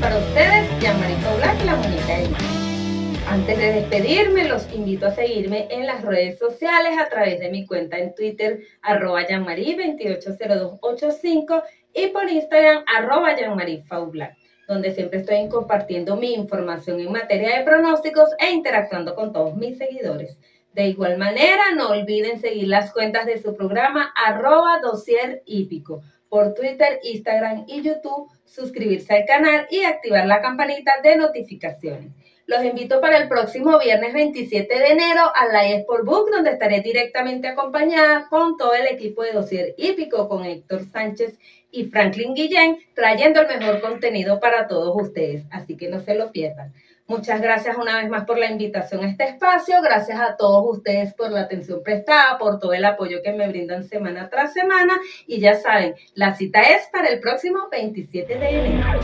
para ustedes, Yamarito Black, la bonita imagen. Antes de despedirme, los invito a seguirme en las redes sociales a través de mi cuenta en Twitter, arroba yanmarí 280285 y por Instagram, arroba yanmarifauBlack, donde siempre estoy compartiendo mi información en materia de pronósticos e interactuando con todos mis seguidores. De igual manera, no olviden seguir las cuentas de su programa, arroba dosier hípico por Twitter, Instagram y YouTube, suscribirse al canal y activar la campanita de notificaciones. Los invito para el próximo viernes 27 de enero a la Sport Book, donde estaré directamente acompañada con todo el equipo de Dosier Hípico, con Héctor Sánchez y Franklin Guillén, trayendo el mejor contenido para todos ustedes. Así que no se lo pierdan. Muchas gracias una vez más por la invitación a este espacio. Gracias a todos ustedes por la atención prestada, por todo el apoyo que me brindan semana tras semana. Y ya saben, la cita es para el próximo 27 de enero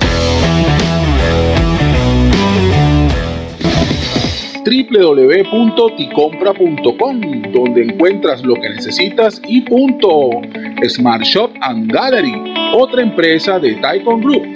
www.ticompra.com, donde encuentras lo que necesitas y punto. Smart Shop and Gallery, otra empresa de Taikon Group.